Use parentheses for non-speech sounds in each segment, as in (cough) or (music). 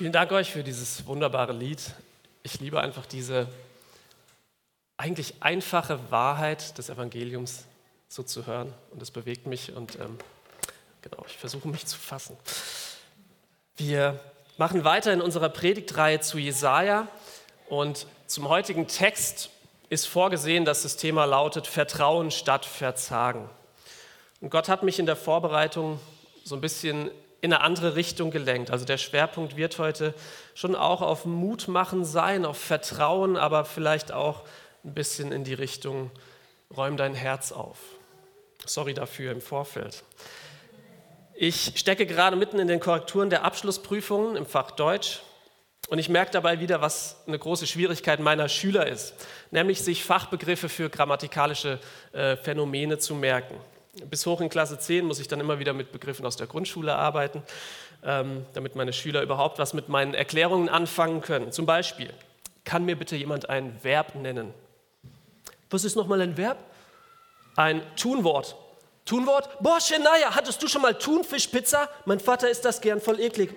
Vielen Dank euch für dieses wunderbare Lied. Ich liebe einfach diese eigentlich einfache Wahrheit des Evangeliums so zu hören und es bewegt mich und ähm, genau, ich versuche mich zu fassen. Wir machen weiter in unserer Predigtreihe zu Jesaja und zum heutigen Text ist vorgesehen, dass das Thema lautet Vertrauen statt Verzagen. Und Gott hat mich in der Vorbereitung so ein bisschen in eine andere Richtung gelenkt. Also der Schwerpunkt wird heute schon auch auf Mut machen sein, auf Vertrauen, aber vielleicht auch ein bisschen in die Richtung, räum dein Herz auf. Sorry dafür im Vorfeld. Ich stecke gerade mitten in den Korrekturen der Abschlussprüfungen im Fach Deutsch und ich merke dabei wieder, was eine große Schwierigkeit meiner Schüler ist, nämlich sich Fachbegriffe für grammatikalische äh, Phänomene zu merken. Bis hoch in Klasse 10 muss ich dann immer wieder mit Begriffen aus der Grundschule arbeiten, ähm, damit meine Schüler überhaupt was mit meinen Erklärungen anfangen können. Zum Beispiel, kann mir bitte jemand ein Verb nennen? Was ist nochmal ein Verb? Ein Tunwort. Tunwort? Boah, Shania, hattest du schon mal Thunfischpizza? Mein Vater isst das gern voll eklig.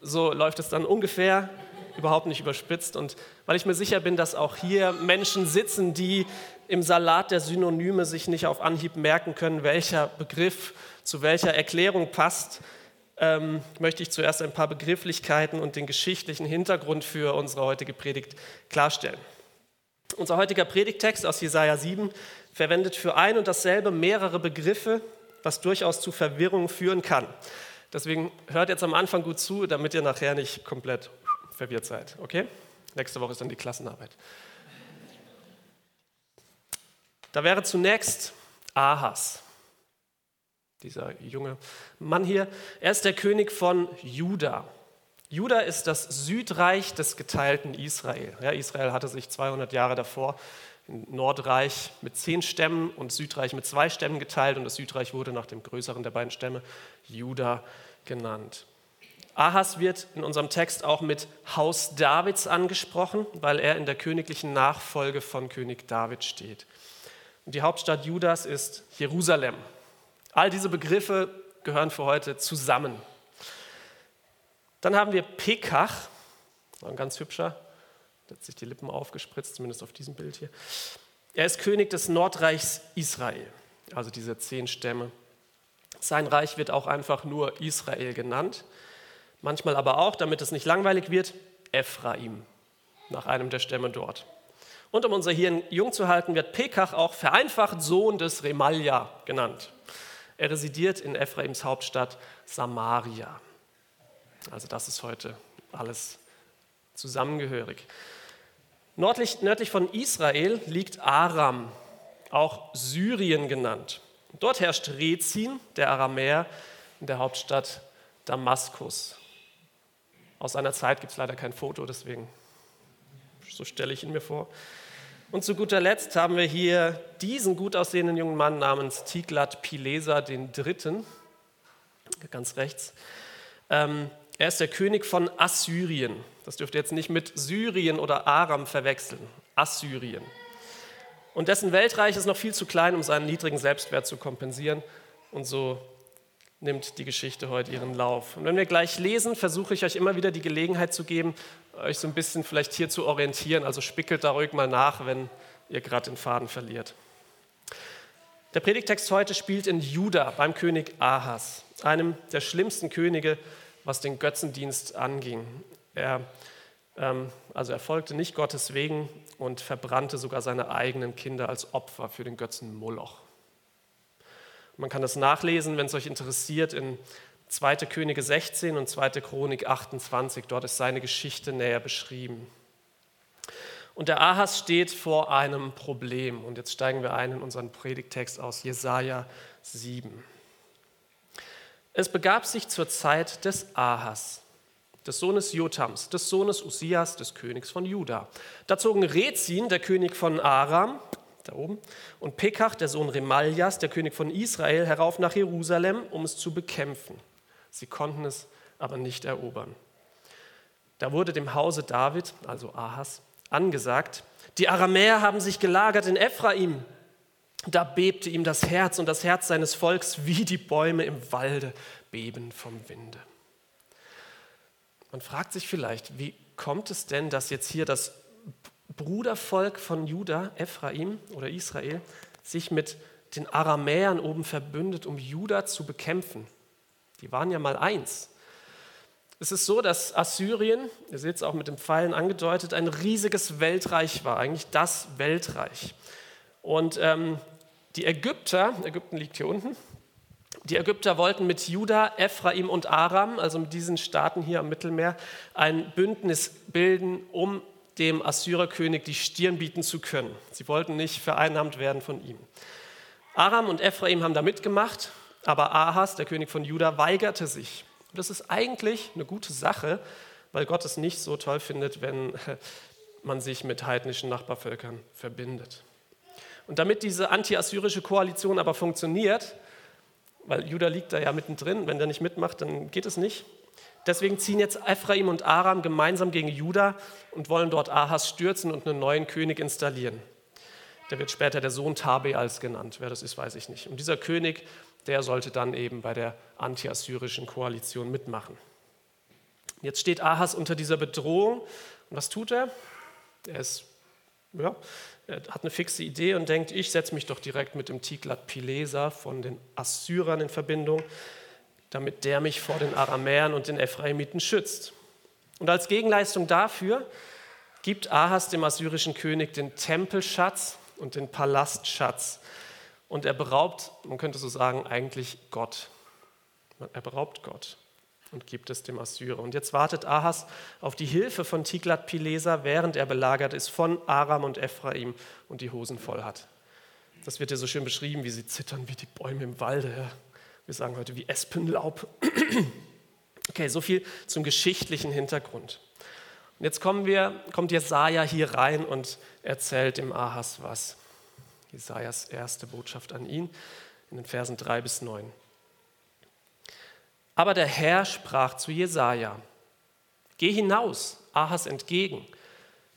So läuft es dann ungefähr überhaupt nicht überspitzt. Und weil ich mir sicher bin, dass auch hier Menschen sitzen, die im Salat der Synonyme sich nicht auf Anhieb merken können, welcher Begriff zu welcher Erklärung passt, ähm, möchte ich zuerst ein paar Begrifflichkeiten und den geschichtlichen Hintergrund für unsere heutige Predigt klarstellen. Unser heutiger Predigtext aus Jesaja 7 verwendet für ein und dasselbe mehrere Begriffe, was durchaus zu Verwirrung führen kann. Deswegen hört jetzt am Anfang gut zu, damit ihr nachher nicht komplett verwirrt seid. Okay? Nächste Woche ist dann die Klassenarbeit. Da wäre zunächst Ahas, dieser junge Mann hier. Er ist der König von Juda. Juda ist das Südreich des geteilten Israel. Ja, Israel hatte sich 200 Jahre davor in Nordreich mit zehn Stämmen und Südreich mit zwei Stämmen geteilt und das Südreich wurde nach dem größeren der beiden Stämme Juda genannt. Ahas wird in unserem Text auch mit Haus Davids angesprochen, weil er in der königlichen Nachfolge von König David steht. Und die Hauptstadt Judas ist Jerusalem. All diese Begriffe gehören für heute zusammen. Dann haben wir Pekach, ein ganz hübscher, der hat sich die Lippen aufgespritzt, zumindest auf diesem Bild hier. Er ist König des Nordreichs Israel, also diese zehn Stämme. Sein Reich wird auch einfach nur Israel genannt manchmal aber auch, damit es nicht langweilig wird, Ephraim, nach einem der Stämme dort. Und um unser Hirn jung zu halten, wird Pekach auch vereinfacht Sohn des Remalja genannt. Er residiert in Ephraims Hauptstadt Samaria. Also das ist heute alles zusammengehörig. Nördlich, nördlich von Israel liegt Aram, auch Syrien genannt. Dort herrscht Rezin, der Aramäer, in der Hauptstadt Damaskus. Aus seiner Zeit gibt es leider kein Foto, deswegen so stelle ich ihn mir vor. Und zu guter Letzt haben wir hier diesen gut aussehenden jungen Mann namens Tiglat Pileser Dritten, ganz rechts. Ähm, er ist der König von Assyrien. Das dürft ihr jetzt nicht mit Syrien oder Aram verwechseln. Assyrien. Und dessen Weltreich ist noch viel zu klein, um seinen niedrigen Selbstwert zu kompensieren. Und so nimmt die Geschichte heute ihren Lauf. Und wenn wir gleich lesen, versuche ich euch immer wieder die Gelegenheit zu geben, euch so ein bisschen vielleicht hier zu orientieren. Also spickelt da ruhig mal nach, wenn ihr gerade den Faden verliert. Der Predigtext heute spielt in Juda beim König Ahas, einem der schlimmsten Könige, was den Götzendienst anging. Er, ähm, also er folgte nicht Gottes Wegen und verbrannte sogar seine eigenen Kinder als Opfer für den Götzen Moloch. Man kann das nachlesen, wenn es euch interessiert, in 2. Könige 16 und 2. Chronik 28. Dort ist seine Geschichte näher beschrieben. Und der Ahas steht vor einem Problem. Und jetzt steigen wir ein in unseren Predigtext aus Jesaja 7. Es begab sich zur Zeit des Ahas, des Sohnes Jotams, des Sohnes Usias, des Königs von Juda. Da zogen Rezin, der König von Aram, da oben, und Pekach, der Sohn Remaljas, der König von Israel, herauf nach Jerusalem, um es zu bekämpfen. Sie konnten es aber nicht erobern. Da wurde dem Hause David, also Ahas, angesagt, die Aramäer haben sich gelagert in Ephraim. Da bebte ihm das Herz und das Herz seines Volks wie die Bäume im Walde beben vom Winde. Man fragt sich vielleicht, wie kommt es denn, dass jetzt hier das Brudervolk von Juda, Ephraim oder Israel, sich mit den Aramäern oben verbündet, um Juda zu bekämpfen? Die waren ja mal eins. Es ist so, dass Assyrien, ihr seht es auch mit den Pfeilen angedeutet, ein riesiges Weltreich war, eigentlich das Weltreich. Und ähm, die Ägypter, Ägypten liegt hier unten, die Ägypter wollten mit Juda, Ephraim und Aram, also mit diesen Staaten hier am Mittelmeer, ein Bündnis bilden, um dem Assyrerkönig die Stirn bieten zu können. Sie wollten nicht vereinnahmt werden von ihm. Aram und Ephraim haben da mitgemacht, aber Ahas, der König von Juda, weigerte sich. Und das ist eigentlich eine gute Sache, weil Gott es nicht so toll findet, wenn man sich mit heidnischen Nachbarvölkern verbindet. Und damit diese anti-assyrische Koalition aber funktioniert, weil Juda liegt da ja mittendrin, wenn der nicht mitmacht, dann geht es nicht. Deswegen ziehen jetzt Ephraim und Aram gemeinsam gegen Juda und wollen dort Ahas stürzen und einen neuen König installieren. Der wird später der Sohn Tabeals genannt. Wer das ist, weiß ich nicht. Und dieser König, der sollte dann eben bei der anti-assyrischen Koalition mitmachen. Jetzt steht Ahas unter dieser Bedrohung. Und was tut er? Er ist ja, er hat eine fixe Idee und denkt, ich setze mich doch direkt mit dem Tiglat-Pileser von den Assyrern in Verbindung, damit der mich vor den Aramäern und den Ephraimiten schützt. Und als Gegenleistung dafür gibt Ahas dem assyrischen König den Tempelschatz und den Palastschatz. Und er beraubt, man könnte so sagen, eigentlich Gott. Er beraubt Gott und gibt es dem Assyrer. Und jetzt wartet Ahas auf die Hilfe von Tiglat-Pileser, während er belagert ist von Aram und Ephraim und die Hosen voll hat. Das wird ja so schön beschrieben, wie sie zittern wie die Bäume im Walde. Wir sagen heute wie Espenlaub. Okay, so viel zum geschichtlichen Hintergrund. Und jetzt kommen wir, kommt Jesaja hier rein und erzählt dem Ahas was. Jesajas erste Botschaft an ihn in den Versen 3 bis 9. Aber der Herr sprach zu Jesaja: Geh hinaus, Ahas entgegen,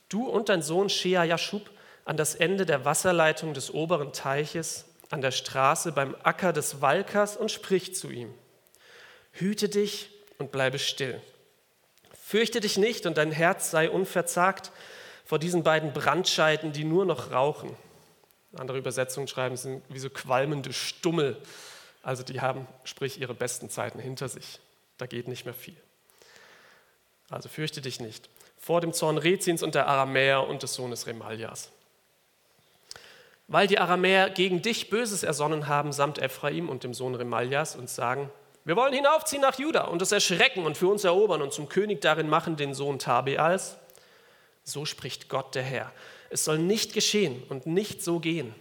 du und dein Sohn Shea Jashub an das Ende der Wasserleitung des oberen Teiches, an der Straße beim Acker des Walkers und sprich zu ihm: Hüte dich und bleibe still. Fürchte dich nicht und dein Herz sei unverzagt vor diesen beiden Brandscheiden, die nur noch rauchen. Andere Übersetzungen schreiben, sind wie so qualmende Stummel also die haben, sprich, ihre besten Zeiten hinter sich. Da geht nicht mehr viel. Also fürchte dich nicht. Vor dem Zorn Rezins und der Aramäer und des Sohnes Remaljas. Weil die Aramäer gegen dich Böses ersonnen haben, samt Ephraim und dem Sohn Remaljas und sagen, wir wollen hinaufziehen nach Juda und es erschrecken und für uns erobern und zum König darin machen den Sohn Tabeals. So spricht Gott der Herr. Es soll nicht geschehen und nicht so gehen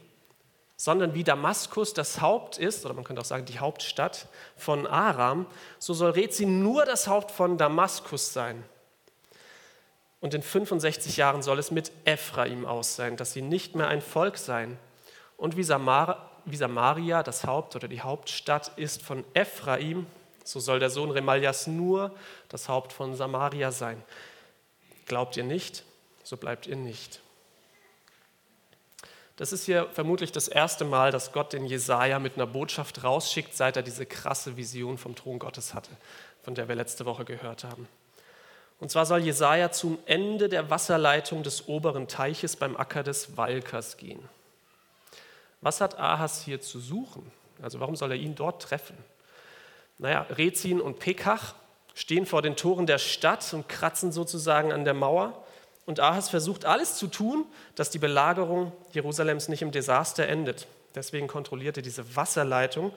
sondern wie Damaskus das Haupt ist, oder man könnte auch sagen die Hauptstadt von Aram, so soll Rezin nur das Haupt von Damaskus sein. Und in 65 Jahren soll es mit Ephraim aus sein, dass sie nicht mehr ein Volk sein. Und wie, Samar, wie Samaria das Haupt oder die Hauptstadt ist von Ephraim, so soll der Sohn Remaljas nur das Haupt von Samaria sein. Glaubt ihr nicht, so bleibt ihr nicht. Das ist hier vermutlich das erste Mal, dass Gott den Jesaja mit einer Botschaft rausschickt, seit er diese krasse Vision vom Thron Gottes hatte, von der wir letzte Woche gehört haben. Und zwar soll Jesaja zum Ende der Wasserleitung des oberen Teiches beim Acker des Walkers gehen. Was hat Ahas hier zu suchen? Also warum soll er ihn dort treffen? Naja, Rezin und Pekach stehen vor den Toren der Stadt und kratzen sozusagen an der Mauer. Und Ahas versucht alles zu tun, dass die Belagerung Jerusalems nicht im Desaster endet. Deswegen kontrolliert er diese Wasserleitung.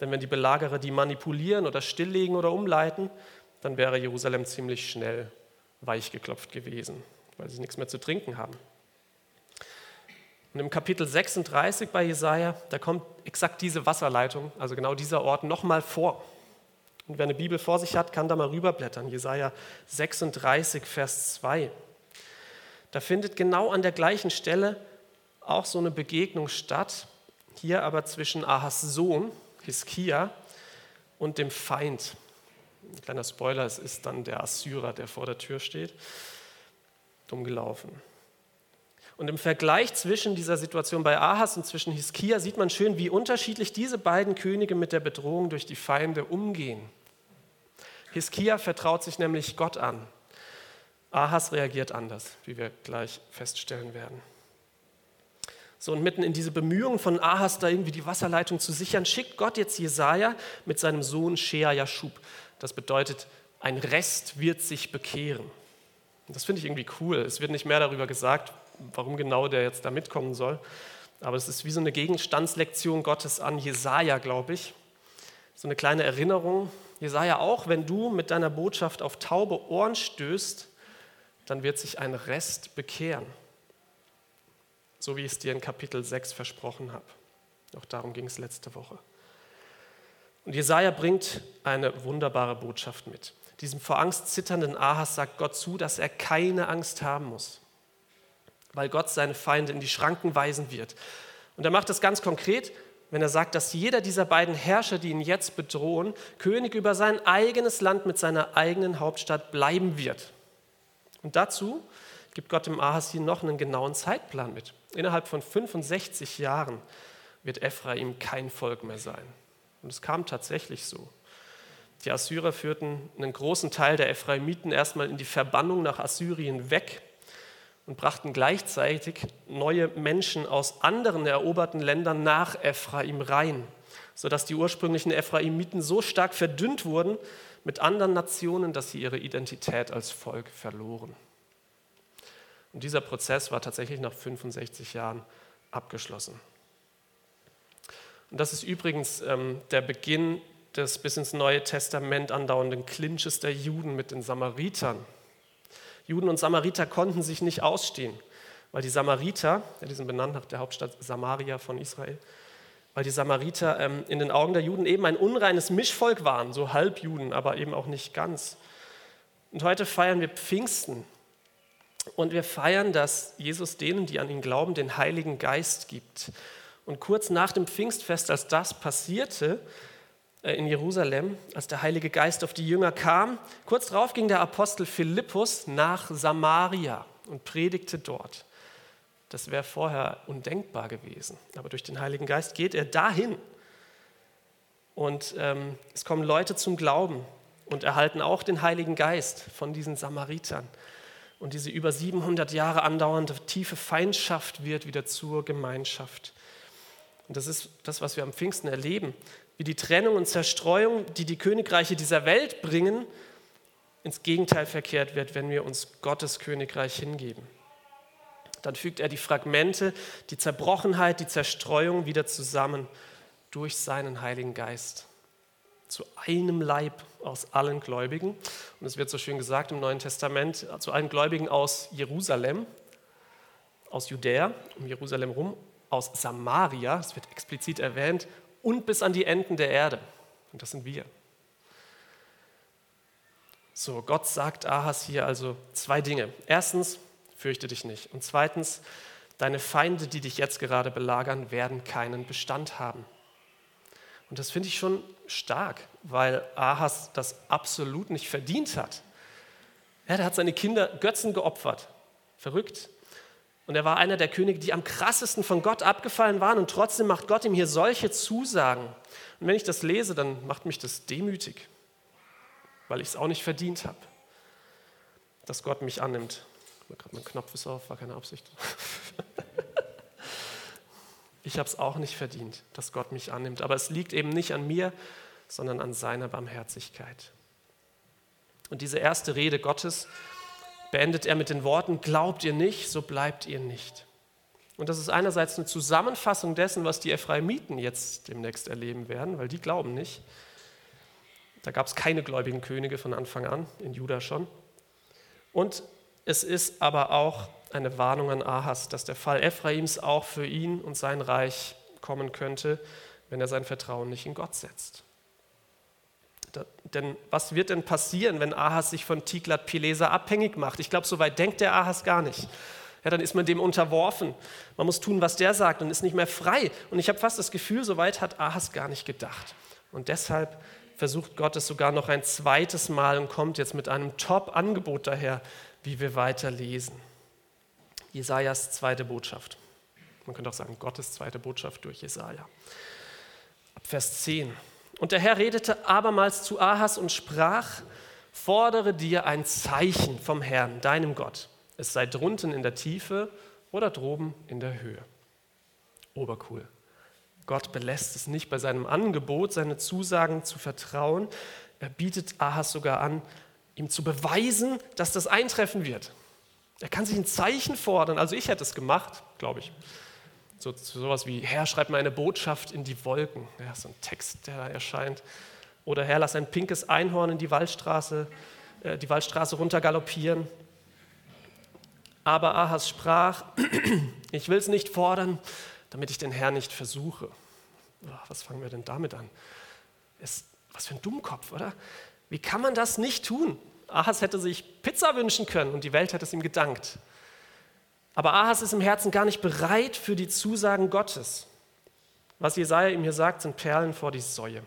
Denn wenn die Belagerer die manipulieren oder stilllegen oder umleiten, dann wäre Jerusalem ziemlich schnell weichgeklopft gewesen, weil sie nichts mehr zu trinken haben. Und im Kapitel 36 bei Jesaja, da kommt exakt diese Wasserleitung, also genau dieser Ort, nochmal vor. Und wer eine Bibel vor sich hat, kann da mal rüberblättern. Jesaja 36, Vers 2. Da findet genau an der gleichen Stelle auch so eine Begegnung statt, hier aber zwischen Ahas Sohn, Hiskia, und dem Feind. Ein kleiner Spoiler, es ist dann der Assyrer, der vor der Tür steht. Dumm gelaufen. Und im Vergleich zwischen dieser Situation bei Ahas und zwischen Hiskia sieht man schön, wie unterschiedlich diese beiden Könige mit der Bedrohung durch die Feinde umgehen. Hiskia vertraut sich nämlich Gott an. Ahas reagiert anders, wie wir gleich feststellen werden. So, und mitten in diese Bemühungen von Ahas, da irgendwie die Wasserleitung zu sichern, schickt Gott jetzt Jesaja mit seinem Sohn Shea Yashub. Das bedeutet, ein Rest wird sich bekehren. Das finde ich irgendwie cool. Es wird nicht mehr darüber gesagt, warum genau der jetzt da mitkommen soll. Aber es ist wie so eine Gegenstandslektion Gottes an Jesaja, glaube ich. So eine kleine Erinnerung. Jesaja, auch wenn du mit deiner Botschaft auf taube Ohren stößt, dann wird sich ein Rest bekehren so wie ich es dir in Kapitel 6 versprochen habe. Auch darum ging es letzte Woche. Und Jesaja bringt eine wunderbare Botschaft mit. Diesem vor Angst zitternden Ahas sagt Gott zu, dass er keine Angst haben muss, weil Gott seine Feinde in die Schranken weisen wird. Und er macht das ganz konkret, wenn er sagt, dass jeder dieser beiden Herrscher, die ihn jetzt bedrohen, König über sein eigenes Land mit seiner eigenen Hauptstadt bleiben wird. Und dazu gibt Gott dem Ahas hier noch einen genauen Zeitplan mit. Innerhalb von 65 Jahren wird Ephraim kein Volk mehr sein. Und es kam tatsächlich so. Die Assyrer führten einen großen Teil der Ephraimiten erstmal in die Verbannung nach Assyrien weg und brachten gleichzeitig neue Menschen aus anderen eroberten Ländern nach Ephraim rein, sodass die ursprünglichen Ephraimiten so stark verdünnt wurden mit anderen Nationen, dass sie ihre Identität als Volk verloren. Und dieser Prozess war tatsächlich nach 65 Jahren abgeschlossen. Und das ist übrigens ähm, der Beginn des bis ins Neue Testament andauernden Clinches der Juden mit den Samaritern. Juden und Samariter konnten sich nicht ausstehen, weil die Samariter, ja, die sind benannt nach der Hauptstadt Samaria von Israel, weil die Samariter ähm, in den Augen der Juden eben ein unreines Mischvolk waren, so Halbjuden, aber eben auch nicht ganz. Und heute feiern wir Pfingsten, und wir feiern, dass Jesus denen, die an ihn glauben, den Heiligen Geist gibt. Und kurz nach dem Pfingstfest, als das passierte äh, in Jerusalem, als der Heilige Geist auf die Jünger kam, kurz darauf ging der Apostel Philippus nach Samaria und predigte dort. Das wäre vorher undenkbar gewesen. Aber durch den Heiligen Geist geht er dahin. Und ähm, es kommen Leute zum Glauben und erhalten auch den Heiligen Geist von diesen Samaritern. Und diese über 700 Jahre andauernde tiefe Feindschaft wird wieder zur Gemeinschaft. Und das ist das, was wir am Pfingsten erleben, wie die Trennung und Zerstreuung, die die Königreiche dieser Welt bringen, ins Gegenteil verkehrt wird, wenn wir uns Gottes Königreich hingeben. Dann fügt er die Fragmente, die Zerbrochenheit, die Zerstreuung wieder zusammen durch seinen Heiligen Geist zu einem Leib aus allen Gläubigen. Und es wird so schön gesagt im Neuen Testament, zu allen Gläubigen aus Jerusalem, aus Judäa, um Jerusalem rum, aus Samaria, es wird explizit erwähnt, und bis an die Enden der Erde. Und das sind wir. So, Gott sagt Ahas hier also zwei Dinge. Erstens, fürchte dich nicht. Und zweitens, deine Feinde, die dich jetzt gerade belagern, werden keinen Bestand haben. Und das finde ich schon stark, weil Ahas das absolut nicht verdient hat. Der hat seine Kinder Götzen geopfert. Verrückt. Und er war einer der Könige, die am krassesten von Gott abgefallen waren. Und trotzdem macht Gott ihm hier solche Zusagen. Und wenn ich das lese, dann macht mich das demütig, weil ich es auch nicht verdient habe, dass Gott mich annimmt. Mein Knopf ist auf, war keine Absicht. (laughs) Ich habe es auch nicht verdient, dass Gott mich annimmt. Aber es liegt eben nicht an mir, sondern an seiner Barmherzigkeit. Und diese erste Rede Gottes beendet er mit den Worten, glaubt ihr nicht, so bleibt ihr nicht. Und das ist einerseits eine Zusammenfassung dessen, was die Ephraimiten jetzt demnächst erleben werden, weil die glauben nicht. Da gab es keine gläubigen Könige von Anfang an, in Juda schon. Und es ist aber auch eine Warnung an Ahas, dass der Fall Ephraims auch für ihn und sein Reich kommen könnte, wenn er sein Vertrauen nicht in Gott setzt. Denn was wird denn passieren, wenn Ahas sich von Tiglat-Pileser abhängig macht? Ich glaube, so weit denkt der Ahas gar nicht. Ja, dann ist man dem unterworfen. Man muss tun, was der sagt und ist nicht mehr frei. Und ich habe fast das Gefühl, so weit hat Ahas gar nicht gedacht. Und deshalb versucht Gott es sogar noch ein zweites Mal und kommt jetzt mit einem Top-Angebot daher, wie wir weiter lesen. Jesajas zweite Botschaft. Man könnte auch sagen, Gottes zweite Botschaft durch Jesaja. Ab Vers 10. Und der Herr redete abermals zu Ahas und sprach, fordere dir ein Zeichen vom Herrn, deinem Gott. Es sei drunten in der Tiefe oder droben in der Höhe. Obercool. Gott belässt es nicht bei seinem Angebot, seine Zusagen zu vertrauen. Er bietet Ahas sogar an, ihm zu beweisen, dass das eintreffen wird. Er kann sich ein Zeichen fordern. Also ich hätte es gemacht, glaube ich. So, sowas wie, Herr, schreib mir eine Botschaft in die Wolken. Ja, so ein Text, der da erscheint. Oder Herr, lass ein pinkes Einhorn in die Waldstraße, äh, die Waldstraße runter galoppieren. Aber Ahas sprach, (clears throat) ich will es nicht fordern, damit ich den Herrn nicht versuche. Was fangen wir denn damit an? Ist, was für ein Dummkopf, oder? Wie kann man das nicht tun? Ahas hätte sich Pizza wünschen können und die Welt hätte es ihm gedankt. Aber Ahas ist im Herzen gar nicht bereit für die Zusagen Gottes. Was Jesaja ihm hier sagt, sind Perlen vor die Säue,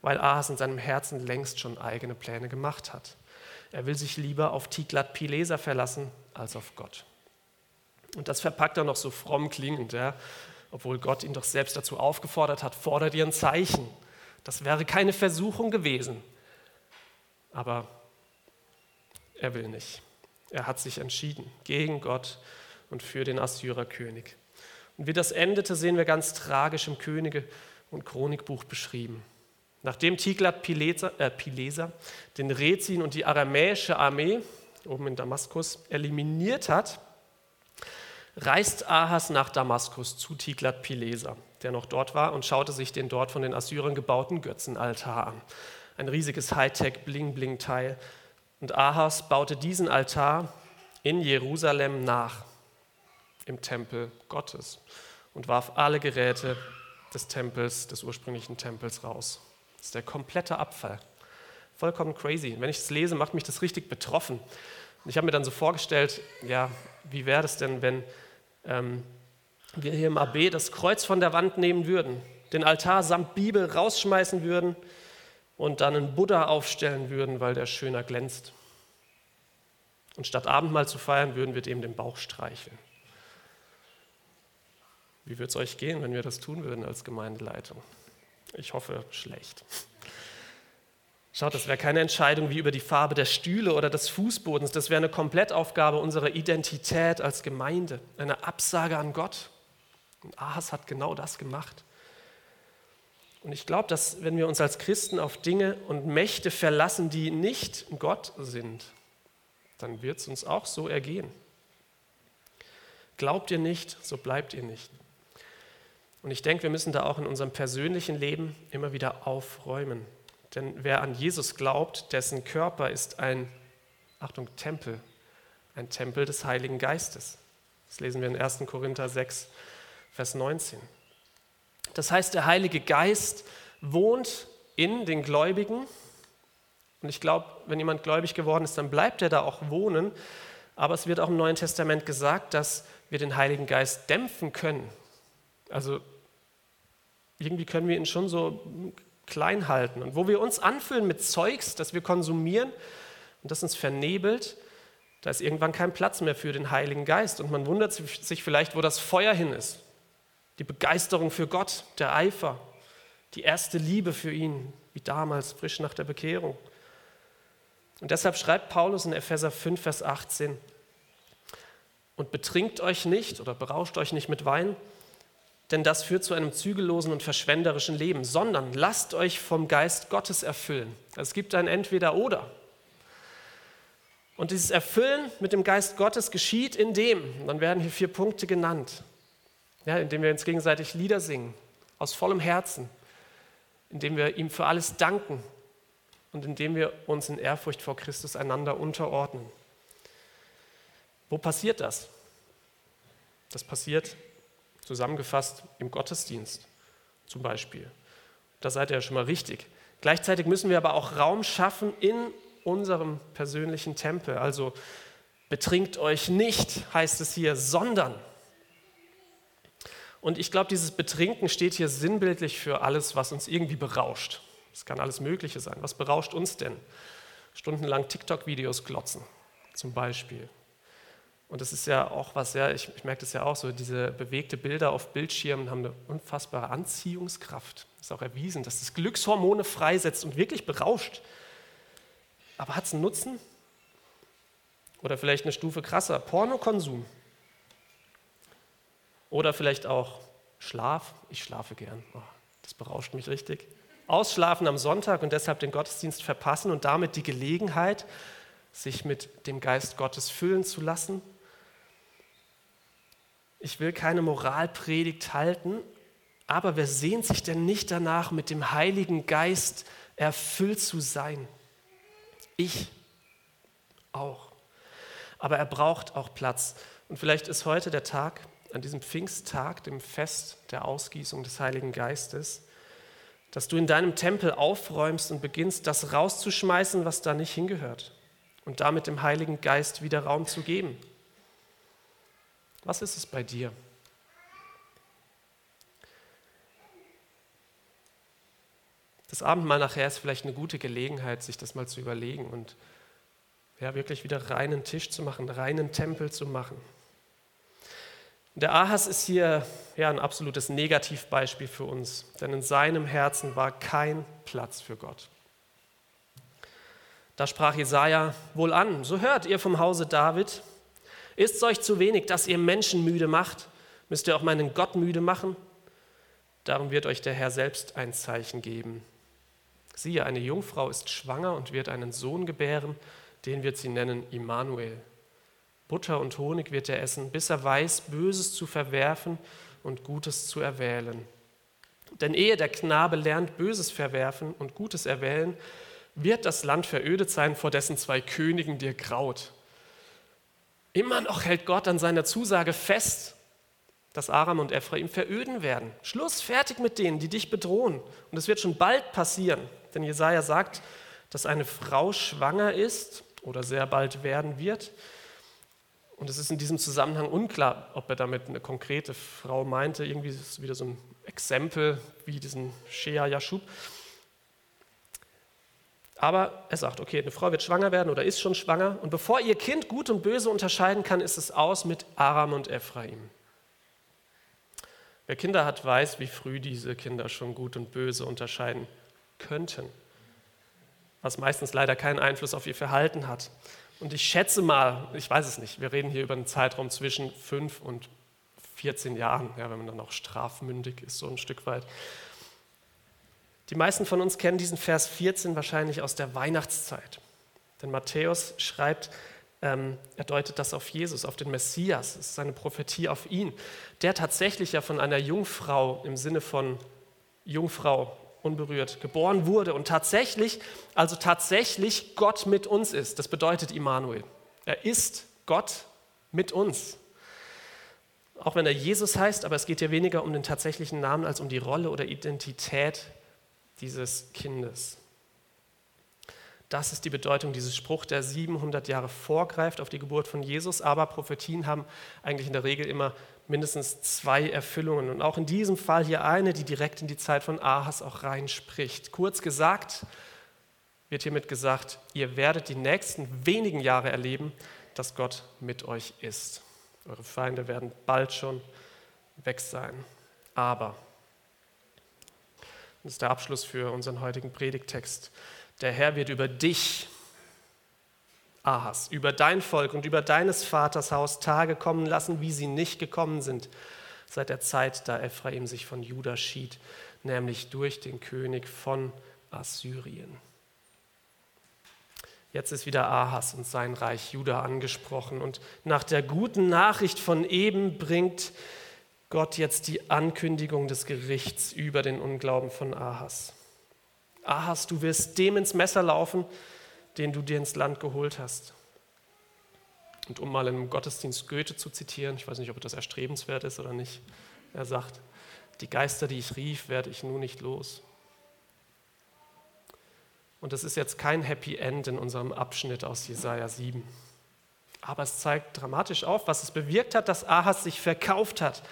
weil Ahas in seinem Herzen längst schon eigene Pläne gemacht hat. Er will sich lieber auf Tiglat-Pileser verlassen als auf Gott. Und das verpackt er noch so fromm klingend, ja? obwohl Gott ihn doch selbst dazu aufgefordert hat, fordert ihr ein Zeichen. Das wäre keine Versuchung gewesen. Aber er will nicht. Er hat sich entschieden gegen Gott und für den Assyrerkönig. Und wie das endete, sehen wir ganz tragisch im Könige- und Chronikbuch beschrieben. Nachdem Tiglat-Pileser äh, den Rezin und die aramäische Armee oben in Damaskus eliminiert hat, reist Ahas nach Damaskus zu Tiglat-Pileser, der noch dort war, und schaute sich den dort von den Assyrern gebauten Götzenaltar an. Ein riesiges Hightech-Bling-Bling-Teil. Und Ahas baute diesen Altar in Jerusalem nach im Tempel Gottes und warf alle Geräte des Tempels, des ursprünglichen Tempels raus. Das ist der komplette Abfall. Vollkommen crazy. Wenn ich das lese, macht mich das richtig betroffen. Und ich habe mir dann so vorgestellt, ja, wie wäre das denn, wenn ähm, wir hier im AB das Kreuz von der Wand nehmen würden, den Altar samt Bibel rausschmeißen würden und dann einen Buddha aufstellen würden, weil der schöner glänzt. Und statt Abendmahl zu feiern, würden wir dem den Bauch streicheln. Wie würde es euch gehen, wenn wir das tun würden als Gemeindeleitung? Ich hoffe, schlecht. Schaut, das wäre keine Entscheidung wie über die Farbe der Stühle oder des Fußbodens. Das wäre eine Komplettaufgabe unserer Identität als Gemeinde, eine Absage an Gott. Und Ahas hat genau das gemacht. Und ich glaube, dass wenn wir uns als Christen auf Dinge und Mächte verlassen, die nicht Gott sind, dann wird es uns auch so ergehen. Glaubt ihr nicht, so bleibt ihr nicht. Und ich denke, wir müssen da auch in unserem persönlichen Leben immer wieder aufräumen. Denn wer an Jesus glaubt, dessen Körper ist ein, Achtung, Tempel, ein Tempel des Heiligen Geistes. Das lesen wir in 1. Korinther 6, Vers 19. Das heißt, der Heilige Geist wohnt in den Gläubigen. Und ich glaube, wenn jemand gläubig geworden ist, dann bleibt er da auch wohnen. Aber es wird auch im Neuen Testament gesagt, dass wir den Heiligen Geist dämpfen können. Also irgendwie können wir ihn schon so klein halten. Und wo wir uns anfüllen mit Zeugs, das wir konsumieren und das uns vernebelt, da ist irgendwann kein Platz mehr für den Heiligen Geist. Und man wundert sich vielleicht, wo das Feuer hin ist. Die Begeisterung für Gott, der Eifer, die erste Liebe für ihn, wie damals, frisch nach der Bekehrung. Und deshalb schreibt Paulus in Epheser 5, Vers 18, und betrinkt euch nicht oder berauscht euch nicht mit Wein, denn das führt zu einem zügellosen und verschwenderischen Leben, sondern lasst euch vom Geist Gottes erfüllen. Es gibt ein Entweder-Oder. Und dieses Erfüllen mit dem Geist Gottes geschieht in dem, dann werden hier vier Punkte genannt, ja, indem wir uns gegenseitig Lieder singen, aus vollem Herzen, indem wir ihm für alles danken und indem wir uns in Ehrfurcht vor Christus einander unterordnen. Wo passiert das? Das passiert zusammengefasst im Gottesdienst zum Beispiel. Da seid ihr ja schon mal richtig. Gleichzeitig müssen wir aber auch Raum schaffen in unserem persönlichen Tempel. Also betrinkt euch nicht, heißt es hier, sondern. Und ich glaube, dieses Betrinken steht hier sinnbildlich für alles, was uns irgendwie berauscht. Es kann alles Mögliche sein. Was berauscht uns denn? Stundenlang TikTok-Videos glotzen, zum Beispiel. Und das ist ja auch was, ja, ich, ich merke das ja auch so, diese bewegte Bilder auf Bildschirmen haben eine unfassbare Anziehungskraft. Ist auch erwiesen, dass das Glückshormone freisetzt und wirklich berauscht. Aber hat es einen Nutzen? Oder vielleicht eine Stufe krasser, Pornokonsum. Oder vielleicht auch Schlaf. Ich schlafe gern. Oh, das berauscht mich richtig. Ausschlafen am Sonntag und deshalb den Gottesdienst verpassen und damit die Gelegenheit, sich mit dem Geist Gottes füllen zu lassen. Ich will keine Moralpredigt halten, aber wer sehnt sich denn nicht danach, mit dem Heiligen Geist erfüllt zu sein? Ich auch. Aber er braucht auch Platz. Und vielleicht ist heute der Tag, an diesem Pfingsttag, dem Fest der Ausgießung des Heiligen Geistes, dass du in deinem Tempel aufräumst und beginnst, das rauszuschmeißen, was da nicht hingehört und damit dem Heiligen Geist wieder Raum zu geben. Was ist es bei dir? Das Abendmahl nachher ist vielleicht eine gute Gelegenheit, sich das mal zu überlegen und ja, wirklich wieder reinen Tisch zu machen, reinen Tempel zu machen. Der Ahas ist hier ja, ein absolutes Negativbeispiel für uns, denn in seinem Herzen war kein Platz für Gott. Da sprach Jesaja wohl an: So hört ihr vom Hause David, ist euch zu wenig, dass ihr Menschen müde macht? Müsst ihr auch meinen Gott müde machen? Darum wird euch der Herr selbst ein Zeichen geben. Siehe, eine Jungfrau ist schwanger und wird einen Sohn gebären, den wird sie nennen Immanuel. Butter und Honig wird er essen, bis er weiß, Böses zu verwerfen und Gutes zu erwählen. Denn ehe der Knabe lernt, Böses verwerfen und Gutes erwählen, wird das Land verödet sein, vor dessen zwei Königen dir graut. Immer noch hält Gott an seiner Zusage fest, dass Aram und Ephraim veröden werden. Schluss, fertig mit denen, die dich bedrohen. Und es wird schon bald passieren, denn Jesaja sagt, dass eine Frau schwanger ist oder sehr bald werden wird und es ist in diesem Zusammenhang unklar, ob er damit eine konkrete Frau meinte. Irgendwie ist es wieder so ein Exempel wie diesen Shea Yashub. Aber er sagt, okay, eine Frau wird schwanger werden oder ist schon schwanger. Und bevor ihr Kind gut und böse unterscheiden kann, ist es aus mit Aram und Ephraim. Wer Kinder hat, weiß, wie früh diese Kinder schon gut und böse unterscheiden könnten. Was meistens leider keinen Einfluss auf ihr Verhalten hat. Und ich schätze mal, ich weiß es nicht, wir reden hier über einen Zeitraum zwischen 5 und 14 Jahren, ja, wenn man dann noch strafmündig ist, so ein Stück weit. Die meisten von uns kennen diesen Vers 14 wahrscheinlich aus der Weihnachtszeit. Denn Matthäus schreibt, ähm, er deutet das auf Jesus, auf den Messias. Es ist eine Prophetie auf ihn, der tatsächlich ja von einer Jungfrau im Sinne von Jungfrau unberührt geboren wurde und tatsächlich, also tatsächlich Gott mit uns ist. Das bedeutet Immanuel. Er ist Gott mit uns. Auch wenn er Jesus heißt, aber es geht hier weniger um den tatsächlichen Namen als um die Rolle oder Identität dieses Kindes. Das ist die Bedeutung dieses Spruch, der 700 Jahre vorgreift auf die Geburt von Jesus. Aber Prophetien haben eigentlich in der Regel immer mindestens zwei Erfüllungen. Und auch in diesem Fall hier eine, die direkt in die Zeit von Ahas auch reinspricht. Kurz gesagt wird hiermit gesagt, ihr werdet die nächsten wenigen Jahre erleben, dass Gott mit euch ist. Eure Feinde werden bald schon weg sein. Aber, das ist der Abschluss für unseren heutigen Predigtext, der Herr wird über dich Ahas, über dein Volk und über deines Vaters Haus Tage kommen lassen, wie sie nicht gekommen sind, seit der Zeit, da Ephraim sich von Juda schied, nämlich durch den König von Assyrien. Jetzt ist wieder Ahas und sein Reich Juda angesprochen. Und nach der guten Nachricht von eben bringt Gott jetzt die Ankündigung des Gerichts über den Unglauben von Ahas. Ahas, du wirst dem ins Messer laufen, den du dir ins Land geholt hast. Und um mal im Gottesdienst Goethe zu zitieren, ich weiß nicht, ob das erstrebenswert ist oder nicht, er sagt, die Geister, die ich rief, werde ich nun nicht los. Und das ist jetzt kein Happy End in unserem Abschnitt aus Jesaja 7. Aber es zeigt dramatisch auf, was es bewirkt hat, dass Ahas sich verkauft hat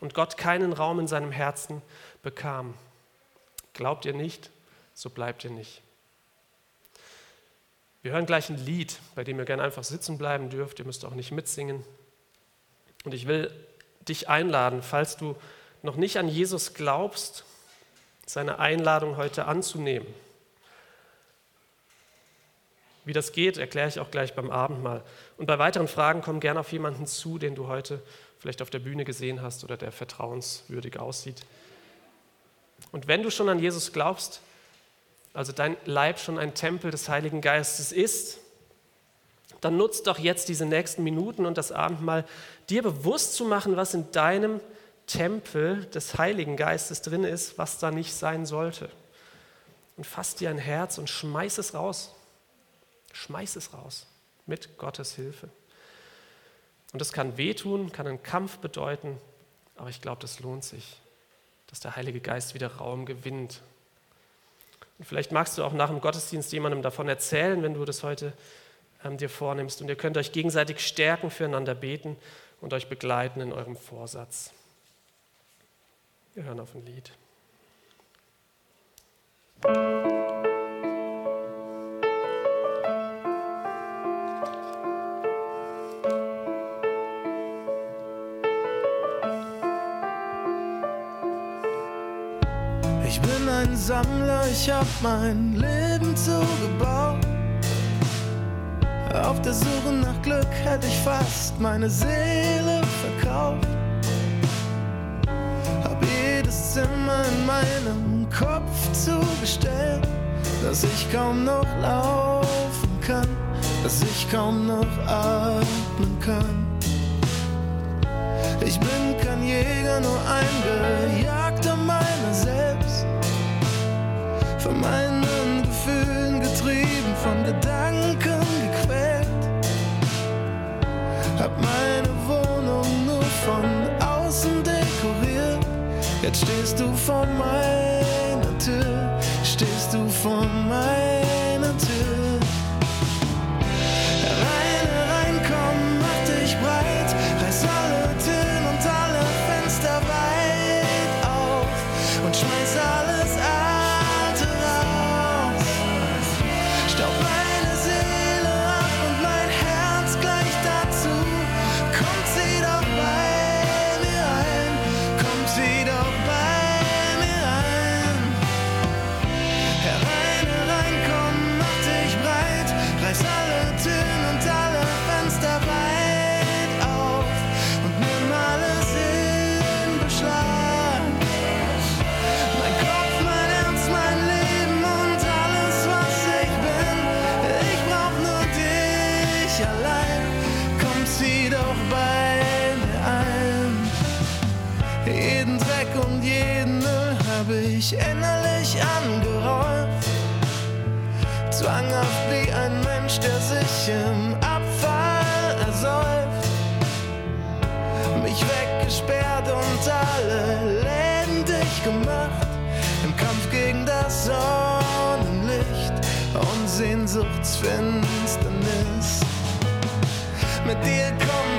und Gott keinen Raum in seinem Herzen bekam. Glaubt ihr nicht, so bleibt ihr nicht. Wir hören gleich ein Lied, bei dem ihr gerne einfach sitzen bleiben dürft. Ihr müsst auch nicht mitsingen. Und ich will dich einladen, falls du noch nicht an Jesus glaubst, seine Einladung heute anzunehmen. Wie das geht, erkläre ich auch gleich beim Abendmahl. Und bei weiteren Fragen komm gerne auf jemanden zu, den du heute vielleicht auf der Bühne gesehen hast oder der vertrauenswürdig aussieht. Und wenn du schon an Jesus glaubst, also dein Leib schon ein Tempel des Heiligen Geistes ist, dann nutzt doch jetzt diese nächsten Minuten und das Abendmahl, dir bewusst zu machen, was in deinem Tempel des Heiligen Geistes drin ist, was da nicht sein sollte. Und fass dir ein Herz und schmeiß es raus. Schmeiß es raus mit Gottes Hilfe. Und das kann wehtun, kann einen Kampf bedeuten, aber ich glaube, das lohnt sich, dass der Heilige Geist wieder Raum gewinnt. Und vielleicht magst du auch nach dem Gottesdienst jemandem davon erzählen, wenn du das heute ähm, dir vornimmst. Und ihr könnt euch gegenseitig stärken, füreinander beten und euch begleiten in eurem Vorsatz. Wir hören auf ein Lied. Ein Sammler, ich hab mein Leben zugebaut. Auf der Suche nach Glück hätte ich fast meine Seele verkauft. Hab jedes Zimmer in meinem Kopf zugestellt, dass ich kaum noch laufen kann, dass ich kaum noch atmen kann. Ich bin kein Jäger, nur ein Gejagter Von meinen Gefühlen getrieben, von Gedanken gequält. Hab meine Wohnung nur von außen dekoriert. Jetzt stehst du vor meiner Tür, stehst du vor meiner Jeden Dreck und jeden Müll hab ich innerlich angehäuft. Zwanghaft wie ein Mensch, der sich im Abfall ersäuft. Mich weggesperrt und alle Läden dicht gemacht. Im Kampf gegen das Sonnenlicht und Sehnsuchtsfinsternis. Mit dir kommt